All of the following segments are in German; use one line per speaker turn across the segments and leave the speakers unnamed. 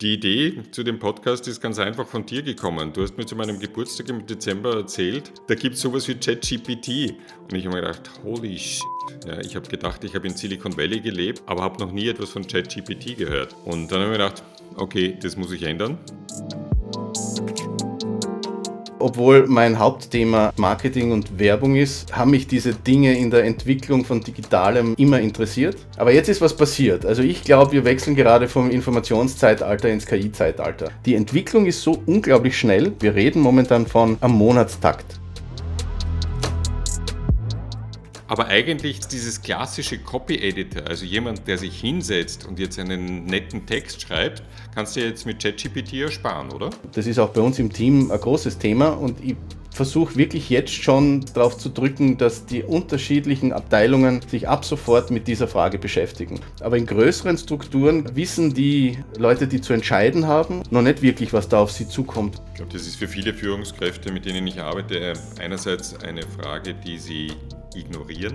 Die Idee zu dem Podcast ist ganz einfach von dir gekommen. Du hast mir zu meinem Geburtstag im Dezember erzählt, da gibt es sowas wie ChatGPT. Und ich habe mir gedacht, holy shit. Ja, ich habe gedacht, ich habe in Silicon Valley gelebt, aber habe noch nie etwas von ChatGPT gehört. Und dann habe ich mir gedacht, okay, das muss ich ändern.
Obwohl mein Hauptthema Marketing und Werbung ist, haben mich diese Dinge in der Entwicklung von Digitalem immer interessiert. Aber jetzt ist was passiert. Also ich glaube, wir wechseln gerade vom Informationszeitalter ins KI-Zeitalter. Die Entwicklung ist so unglaublich schnell. Wir reden momentan von am Monatstakt.
Aber eigentlich dieses klassische Copy-Editor, also jemand, der sich hinsetzt und jetzt einen netten Text schreibt, kannst du jetzt mit ChatGPT ersparen, oder?
Das ist auch bei uns im Team ein großes Thema und ich versuche wirklich jetzt schon darauf zu drücken, dass die unterschiedlichen Abteilungen sich ab sofort mit dieser Frage beschäftigen. Aber in größeren Strukturen wissen die Leute, die zu entscheiden haben, noch nicht wirklich, was da auf sie zukommt.
Ich glaube, das ist für viele Führungskräfte, mit denen ich arbeite, einerseits eine Frage, die sie ignorieren.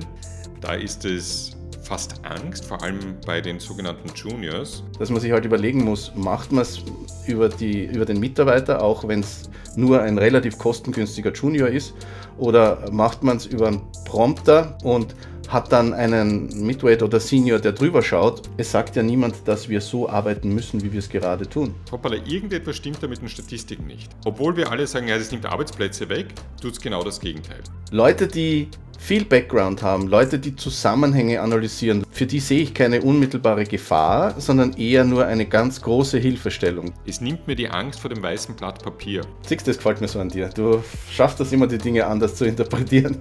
Da ist es fast Angst, vor allem bei den sogenannten Juniors.
Dass man sich halt überlegen muss, macht man es über, über den Mitarbeiter, auch wenn es nur ein relativ kostengünstiger Junior ist, oder macht man es über einen Prompter und hat dann einen Midweight oder Senior, der drüber schaut. Es sagt ja niemand, dass wir so arbeiten müssen, wie wir es gerade tun.
Hoppala, irgendetwas stimmt da mit den Statistiken nicht. Obwohl wir alle sagen, ja, das nimmt Arbeitsplätze weg, tut es genau das Gegenteil.
Leute, die viel Background haben, Leute, die Zusammenhänge analysieren, für die sehe ich keine unmittelbare Gefahr, sondern eher nur eine ganz große Hilfestellung.
Es nimmt mir die Angst vor dem weißen Blatt Papier.
Siehst du, das gefällt mir so an dir. Du schaffst das immer, die Dinge anders zu interpretieren.